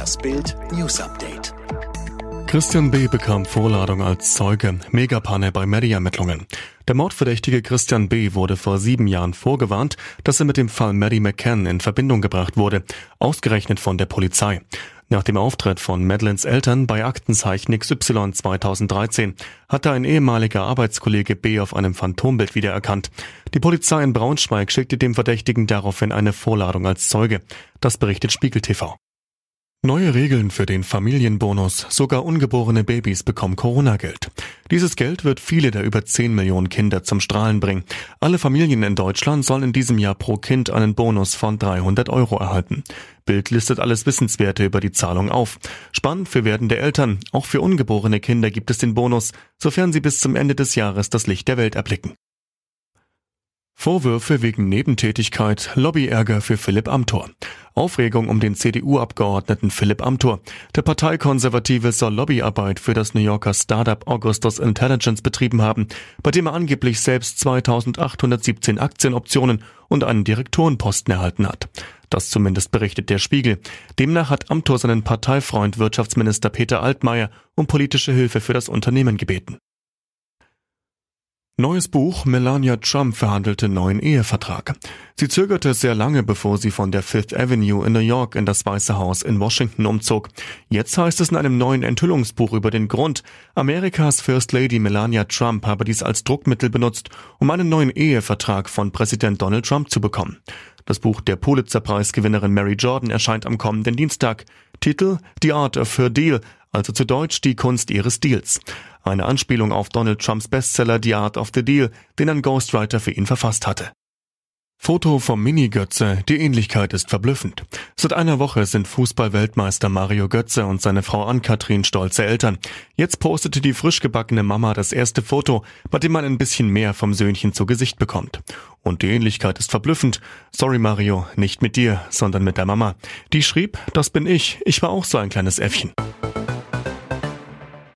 Das Bild News Update. Christian B. bekam Vorladung als Zeuge. Megapanne bei Maddie-Ermittlungen. Der Mordverdächtige Christian B. wurde vor sieben Jahren vorgewarnt, dass er mit dem Fall Maddie McCann in Verbindung gebracht wurde, ausgerechnet von der Polizei. Nach dem Auftritt von Madeleines Eltern bei Aktenzeichen XY 2013 hatte ein ehemaliger Arbeitskollege B auf einem Phantombild wiedererkannt. Die Polizei in Braunschweig schickte dem Verdächtigen daraufhin eine Vorladung als Zeuge. Das berichtet Spiegel TV. Neue Regeln für den Familienbonus. Sogar ungeborene Babys bekommen Corona-Geld. Dieses Geld wird viele der über 10 Millionen Kinder zum Strahlen bringen. Alle Familien in Deutschland sollen in diesem Jahr pro Kind einen Bonus von 300 Euro erhalten. Bild listet alles Wissenswerte über die Zahlung auf. Spannend für werdende Eltern. Auch für ungeborene Kinder gibt es den Bonus, sofern sie bis zum Ende des Jahres das Licht der Welt erblicken. Vorwürfe wegen Nebentätigkeit, Lobbyärger für Philipp Amthor. Aufregung um den CDU-Abgeordneten Philipp Amthor. Der Parteikonservative soll Lobbyarbeit für das New Yorker Startup Augustus Intelligence betrieben haben, bei dem er angeblich selbst 2817 Aktienoptionen und einen Direktorenposten erhalten hat. Das zumindest berichtet der Spiegel. Demnach hat Amthor seinen Parteifreund Wirtschaftsminister Peter Altmaier um politische Hilfe für das Unternehmen gebeten. Neues Buch Melania Trump verhandelte neuen Ehevertrag. Sie zögerte sehr lange, bevor sie von der Fifth Avenue in New York in das Weiße Haus in Washington umzog. Jetzt heißt es in einem neuen Enthüllungsbuch über den Grund, Amerikas First Lady Melania Trump habe dies als Druckmittel benutzt, um einen neuen Ehevertrag von Präsident Donald Trump zu bekommen. Das Buch der Pulitzer-Preisgewinnerin Mary Jordan erscheint am kommenden Dienstag. Titel The Art of Her Deal, also zu Deutsch die Kunst ihres Deals. Eine Anspielung auf Donald Trumps Bestseller The Art of the Deal, den ein Ghostwriter für ihn verfasst hatte. Foto vom Mini-Götze, die Ähnlichkeit ist verblüffend. Seit einer Woche sind Fußball-Weltmeister Mario Götze und seine Frau Ann-Kathrin stolze Eltern. Jetzt postete die frisch gebackene Mama das erste Foto, bei dem man ein bisschen mehr vom Söhnchen zu Gesicht bekommt. Und die Ähnlichkeit ist verblüffend. Sorry Mario, nicht mit dir, sondern mit der Mama. Die schrieb, das bin ich, ich war auch so ein kleines Äffchen.